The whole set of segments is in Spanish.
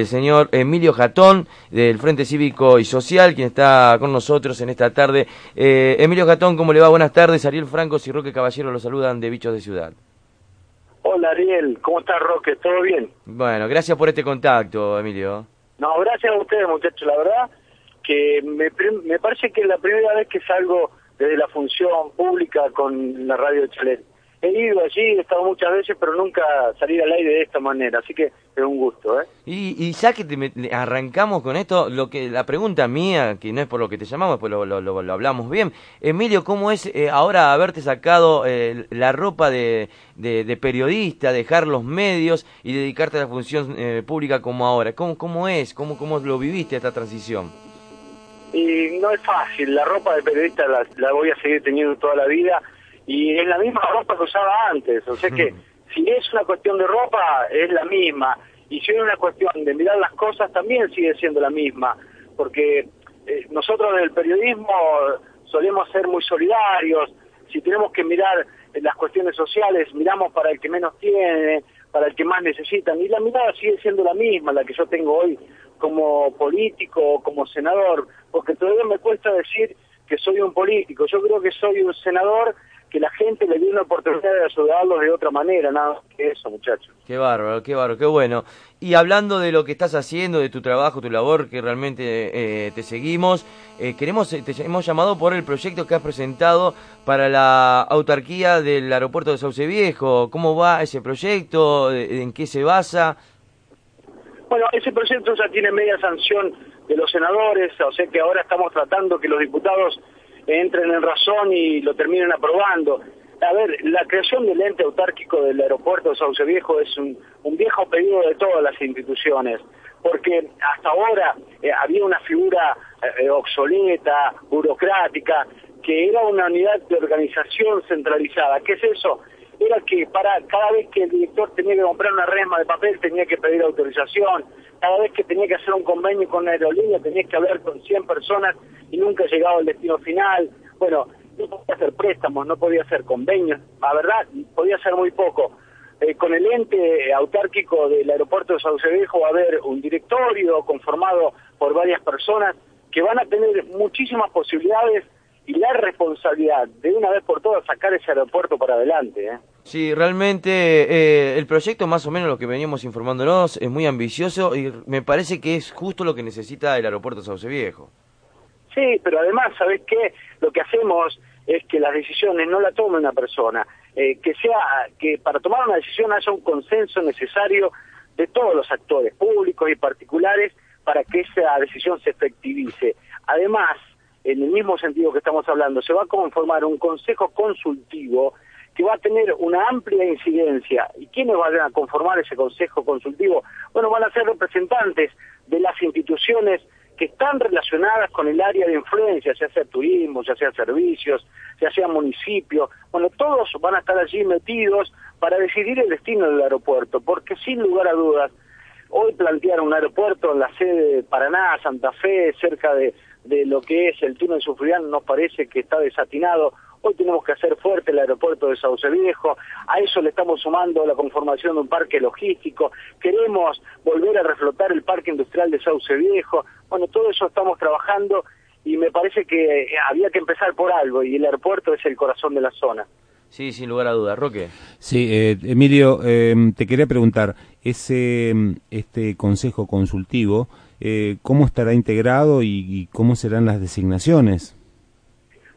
El señor Emilio Jatón, del Frente Cívico y Social, quien está con nosotros en esta tarde. Eh, Emilio Jatón, ¿cómo le va? Buenas tardes. Ariel Franco y Roque Caballero lo saludan de Bichos de Ciudad. Hola Ariel, ¿cómo estás Roque? ¿Todo bien? Bueno, gracias por este contacto, Emilio. No, gracias a ustedes muchachos, la verdad que me, me parece que es la primera vez que salgo desde la función pública con la radio de Chalet he ido allí, he estado muchas veces, pero nunca salir al aire de esta manera, así que es un gusto. ¿eh? Y, ya que arrancamos con esto, lo que la pregunta mía, que no es por lo que te llamamos, pues lo, lo, lo, hablamos bien, Emilio, ¿cómo es eh, ahora haberte sacado eh, la ropa de, de, periodista, dejar los medios y dedicarte a la función eh, pública como ahora? ¿Cómo, cómo es? ¿Cómo, ¿Cómo lo viviste esta transición? Y no es fácil, la ropa de periodista la voy a seguir teniendo toda la vida y es la misma ropa que usaba antes, o sea que si es una cuestión de ropa es la misma. Y si es una cuestión de mirar las cosas también sigue siendo la misma, porque eh, nosotros en el periodismo solemos ser muy solidarios, si tenemos que mirar las cuestiones sociales, miramos para el que menos tiene, para el que más necesitan, y la mirada sigue siendo la misma, la que yo tengo hoy como político, como senador, porque todavía me cuesta decir que soy un político, yo creo que soy un senador que la gente le dio una oportunidad de ayudarlos de otra manera, nada más que eso, muchachos. Qué bárbaro, qué bárbaro, qué bueno. Y hablando de lo que estás haciendo, de tu trabajo, tu labor, que realmente eh, te seguimos, eh, queremos, te hemos llamado por el proyecto que has presentado para la autarquía del aeropuerto de Sauce Viejo. ¿Cómo va ese proyecto? ¿En qué se basa? Bueno, ese proyecto ya tiene media sanción de los senadores, o sea que ahora estamos tratando que los diputados entren en razón y lo terminen aprobando. A ver, la creación del ente autárquico del aeropuerto de Sauce Viejo es un, viejo pedido de todas las instituciones, porque hasta ahora eh, había una figura eh, obsoleta, burocrática, que era una unidad de organización centralizada. ¿Qué es eso? Era que para cada vez que el director tenía que comprar una resma de papel tenía que pedir autorización, cada vez que tenía que hacer un convenio con una aerolínea tenía que hablar con 100 personas y nunca llegaba al destino final. Bueno, no podía hacer préstamos, no podía hacer convenios, la verdad, podía hacer muy poco. Eh, con el ente autárquico del aeropuerto de Sauce Viejo va a haber un directorio conformado por varias personas que van a tener muchísimas posibilidades y la responsabilidad de una vez por todas sacar ese aeropuerto para adelante. ¿eh? Sí, realmente eh, el proyecto, más o menos lo que veníamos informándonos, es muy ambicioso y me parece que es justo lo que necesita el aeropuerto de Sauce Viejo. Sí, pero además, ¿sabes qué? Lo que hacemos es que las decisiones no la tome una persona, eh, que sea que para tomar una decisión haya un consenso necesario de todos los actores públicos y particulares para que esa decisión se efectivice. Además, en el mismo sentido que estamos hablando, se va a conformar un consejo consultivo que va a tener una amplia incidencia. ¿Y quiénes van a conformar ese consejo consultivo? Bueno, van a ser representantes de las instituciones que están relacionadas con el área de influencia, ya sea turismo, ya sea servicios, ya sea municipio. Bueno, todos van a estar allí metidos para decidir el destino del aeropuerto, porque sin lugar a dudas, hoy plantear un aeropuerto en la sede de Paraná, Santa Fe, cerca de, de lo que es el túnel Sufrián, nos parece que está desatinado Hoy tenemos que hacer fuerte el aeropuerto de Sauce Viejo, a eso le estamos sumando la conformación de un parque logístico, queremos volver a reflotar el parque industrial de Sauce Viejo, bueno, todo eso estamos trabajando y me parece que eh, había que empezar por algo y el aeropuerto es el corazón de la zona. Sí, sin lugar a dudas. Roque. Sí, eh, Emilio, eh, te quería preguntar, ese este consejo consultivo, ¿cómo estará integrado y cómo serán las designaciones?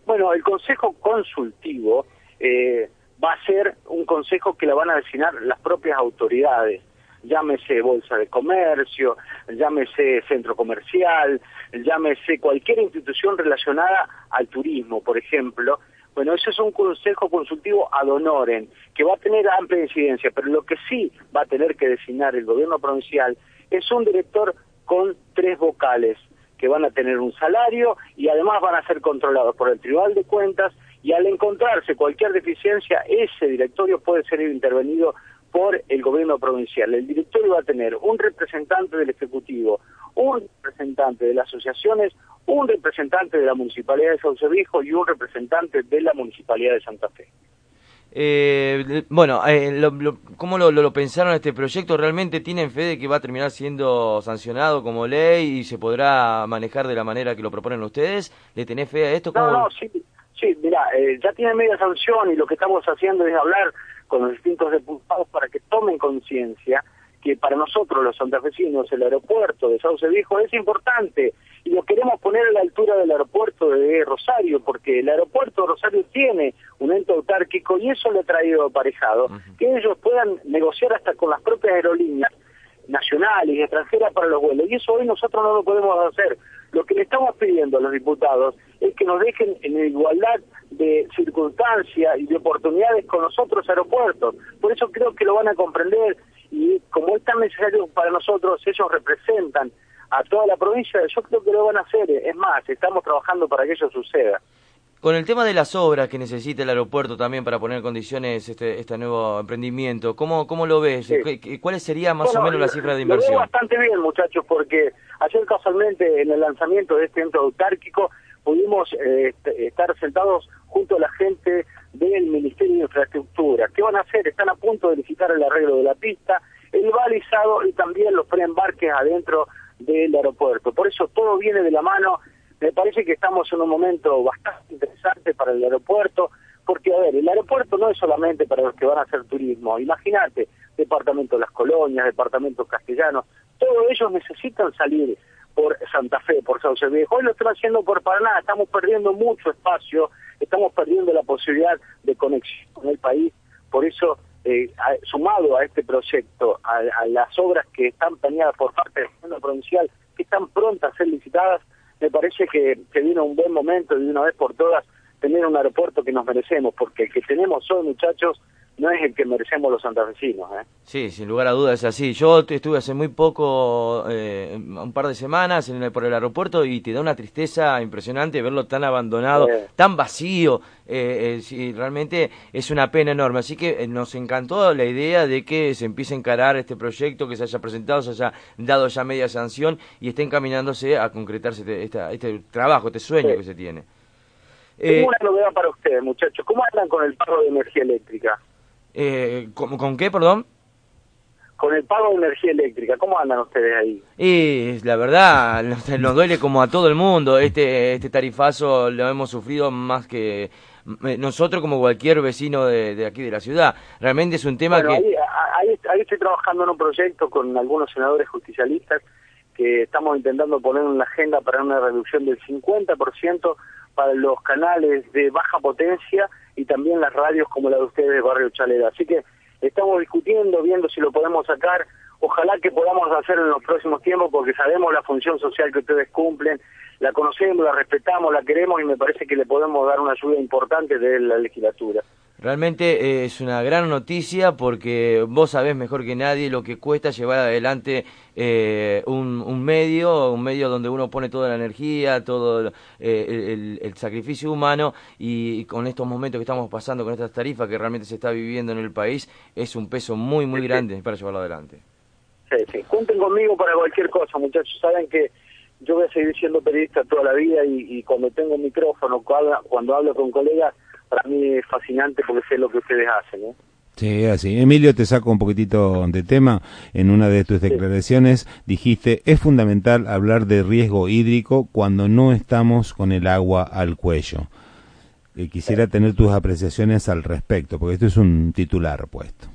Bueno, el Consejo Consultivo eh, va a ser un consejo que la van a designar las propias autoridades, llámese Bolsa de Comercio, llámese Centro Comercial, llámese cualquier institución relacionada al turismo, por ejemplo. Bueno, ese es un consejo consultivo ad honorem, que va a tener amplia incidencia, pero lo que sí va a tener que designar el gobierno provincial es un director con tres vocales, que van a tener un salario y además van a ser controlados por el Tribunal de Cuentas y al encontrarse cualquier deficiencia, ese directorio puede ser intervenido por el gobierno provincial. El directorio va a tener un representante del Ejecutivo, un representante de las asociaciones, un representante de la Municipalidad de Sauce Viejo y un representante de la Municipalidad de Santa Fe. Eh, bueno, eh, lo, ¿cómo lo, lo, pensaron este proyecto? ¿Realmente tienen fe de que va a terminar siendo sancionado como ley y se podrá manejar de la manera que lo proponen ustedes? ¿Le tenés fe a esto? No, no, sí, sí mira, eh, ya tiene media sanción y lo que estamos haciendo es hablar con los distintos diputados para que tomen conciencia que para nosotros los santafesinos el aeropuerto de Sauce Viejo es importante lo queremos poner a la altura del aeropuerto de Rosario porque el aeropuerto de Rosario tiene un ente autárquico y eso le ha traído aparejado que ellos puedan negociar hasta con las propias aerolíneas nacionales y extranjeras para los vuelos y eso hoy nosotros no lo podemos hacer. Lo que le estamos pidiendo a los diputados es que nos dejen en igualdad de circunstancias y de oportunidades con los otros aeropuertos. Por eso creo que lo van a comprender y como es tan necesario para nosotros, ellos representan a toda la provincia, yo creo que lo van a hacer. Es más, estamos trabajando para que eso suceda. Con el tema de las obras que necesita el aeropuerto también para poner en condiciones este, este nuevo emprendimiento, ¿cómo, cómo lo ves? ¿Cuáles serían más o menos las cifras de inversión? Lo veo bastante bien, muchachos, porque ayer casualmente en el lanzamiento de este centro autárquico pudimos eh, estar sentados junto a la gente del Ministerio de Infraestructura. ¿Qué van a hacer? Están a punto de licitar el arreglo de la pista, el balizado y también los preembarques adentro del aeropuerto. Por eso todo viene de la mano. Me parece que estamos en un momento bastante interesante para el aeropuerto, porque, a ver, el aeropuerto no es solamente para los que van a hacer turismo. Imagínate, departamento de las colonias, departamentos castellanos, todos ellos necesitan salir por Santa Fe, por Sauce Viejo. Hoy lo están haciendo por Paraná, estamos perdiendo mucho espacio, estamos perdiendo la posibilidad de conexión con el país. Por eso, eh, sumado a este proyecto, a, las obras que están planeadas por parte del gobierno provincial, que están prontas a ser licitadas, me parece que, que viene un buen momento de una vez por todas tener un aeropuerto que nos merecemos, porque el que tenemos hoy, muchachos, no es el que merecemos los santafesinos. ¿eh? Sí, sin lugar a dudas es así. Yo estuve hace muy poco, eh, un par de semanas en el, por el aeropuerto y te da una tristeza impresionante verlo tan abandonado, tan vacío. Eh, eh realmente es una pena enorme. Así que eh, nos encantó la idea de que se empiece a encarar este proyecto, que se haya presentado, se haya dado ya media sanción y esté encaminándose a concretarse este, este trabajo, este sueño que se tiene. Tengo una novedad para ustedes, muchachos. ¿Cómo andan con el pago de energía eléctrica? Eh, ¿con, qué, perdón? Con el pago de energía eléctrica, ¿cómo andan ustedes ahí? Y la verdad, nos, duele como a todo el mundo. Este, este tarifazo lo hemos sufrido más que nosotros como cualquier vecino de, aquí de la ciudad. Realmente es un tema que... Ahí, ahí, ahí, estoy trabajando en un proyecto con algunos senadores justicialistas que estamos intentando poner en la agenda para una reducción del 50% para los canales de baja potencia y también las radios como la de ustedes de Barrio Chalera. Así que estamos discutiendo, viendo si lo podemos sacar. Ojalá que podamos hacerlo en los próximos tiempos porque sabemos la función social que ustedes cumplen, la conocemos, la respetamos, la queremos y me parece que le podemos dar una ayuda importante de la legislatura. Realmente eh, es una gran noticia porque vos sabés mejor que nadie lo que cuesta llevar adelante eh, un, medio, un medio donde uno pone toda la energía, todo eh, el, sacrificio humano y, con estos momentos que estamos pasando, con estas tarifas que realmente se está viviendo en el país, es un peso muy, muy grande para llevarlo adelante. Sí, sí. Cuenten conmigo para cualquier cosa, muchachos. Saben que yo voy a seguir siendo periodista toda la vida y, y cuando tengo un micrófono, cuando hablo con colegas, para mí es fascinante porque sé lo que ustedes hacen. ¿eh? Sí, así. Emilio, te saco un poquitito de tema. En una de tus declaraciones dijiste, es fundamental hablar de riesgo hídrico cuando no estamos con el agua al cuello. Eh, quisiera tener tus apreciaciones al respecto, porque esto es un titular puesto.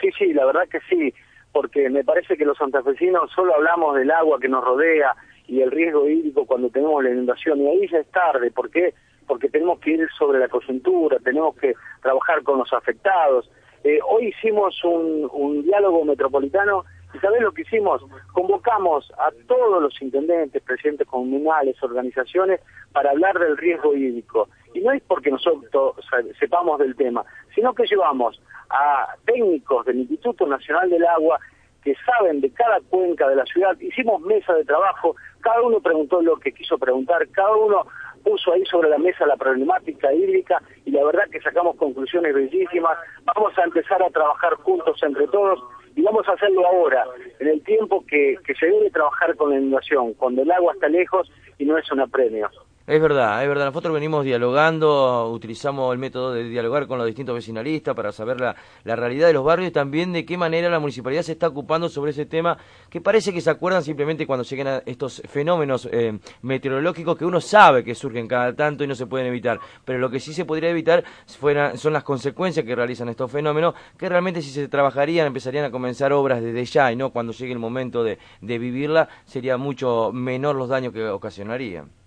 Sí, sí, la verdad que sí, porque me parece que los santafesinos solo hablamos del agua que nos rodea y el riesgo hídrico cuando tenemos la inundación, y ahí ya es tarde, porque porque tenemos que ir sobre la coyuntura, tenemos que trabajar con los afectados. Eh, hoy hicimos un, diálogo metropolitano y ¿sabés lo que hicimos? Convocamos a todos los intendentes, presidentes comunales, organizaciones, para hablar del riesgo hídrico. Y no es porque nosotros sepamos del tema, sino que llevamos a técnicos del Instituto Nacional del Agua que saben de cada cuenca de la ciudad, hicimos mesa de trabajo, cada uno preguntó lo que quiso preguntar, cada uno puso ahí sobre la mesa la problemática hídrica y la verdad que sacamos conclusiones bellísimas. Vamos a empezar a trabajar juntos entre todos y vamos a hacerlo ahora, en el tiempo que, que se debe trabajar con la inundación, cuando el agua está lejos y no es un apremio. Es verdad, es verdad. Nosotros venimos dialogando, utilizamos el método de dialogar con los distintos vecinalistas para saber la, realidad de los barrios y también de qué manera la municipalidad se está ocupando sobre ese tema, que parece que se acuerdan simplemente cuando llegan a estos fenómenos eh, meteorológicos que uno sabe que surgen cada tanto y no se pueden evitar. Pero lo que sí se podría evitar fuera, son las consecuencias que realizan estos fenómenos, que realmente si se trabajarían, empezarían a comenzar obras desde ya y no cuando llegue el momento de, de vivirla, sería mucho menor los daños que ocasionarían.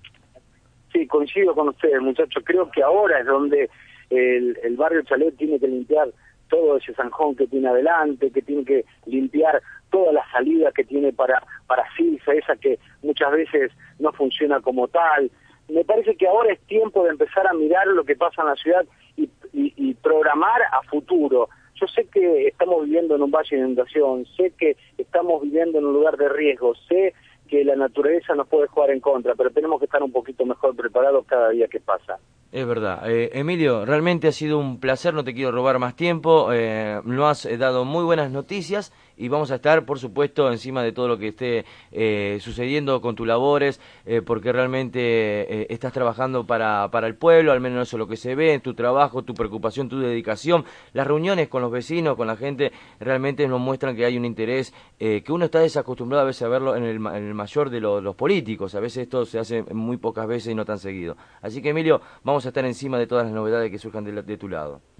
Sí, coincido con ustedes, muchachos. Creo que ahora es donde el, barrio Chalet tiene que limpiar todo ese zanjón que tiene adelante, que tiene que limpiar toda la salida que tiene para, para Silsa, esa que muchas veces no funciona como tal. Me parece que ahora es tiempo de empezar a mirar lo que pasa en la ciudad y, y programar a futuro. Yo sé que estamos viviendo en un valle de inundación, sé que estamos viviendo en un lugar de riesgo, sé que la naturaleza nos puede jugar en contra, pero tenemos que estar un poquito mejor preparados cada día que pasa. Es verdad. Eh, Emilio, realmente ha sido un placer, no te quiero robar más tiempo, eh, nos has eh, dado muy buenas noticias y vamos a estar, por supuesto, encima de todo lo que esté eh, sucediendo con tus labores, eh, porque realmente eh, estás trabajando para, para el pueblo, al menos eso es lo que se ve, tu trabajo, tu preocupación, tu dedicación, las reuniones con los vecinos, con la gente, realmente nos muestran que hay un interés que uno está desacostumbrado a veces a verlo en el, en el mayor de lo, los políticos, a veces esto se hace muy pocas veces y no tan seguido. Así que, Emilio, vamos a estar encima de todas las novedades que surjan de, de tu lado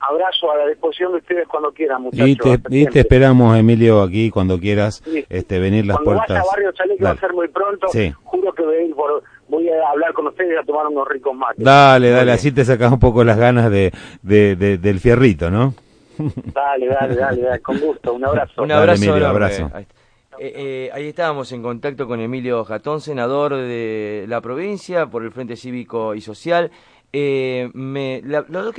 abrazo a la disposición de ustedes cuando quieran, muchachos. Y te, y te esperamos, Emilio, aquí cuando quieras sí. este, venir las cuando puertas. Cuando vaya a Barrio Chalé, que va a ser muy pronto, sí. juro que voy a, por, voy a hablar con ustedes y a tomar unos ricos mates. Dale, dale, así te sacas un poco las ganas de, de, de del fierrito, ¿no? Dale, dale, dale, dale, con gusto, un abrazo. Un abrazo, dale, Emilio, abrazo. Eh, eh, ahí estábamos en contacto con Emilio Jatón, senador de la provincia por el Frente Cívico y Social. Eh, me, la, lo que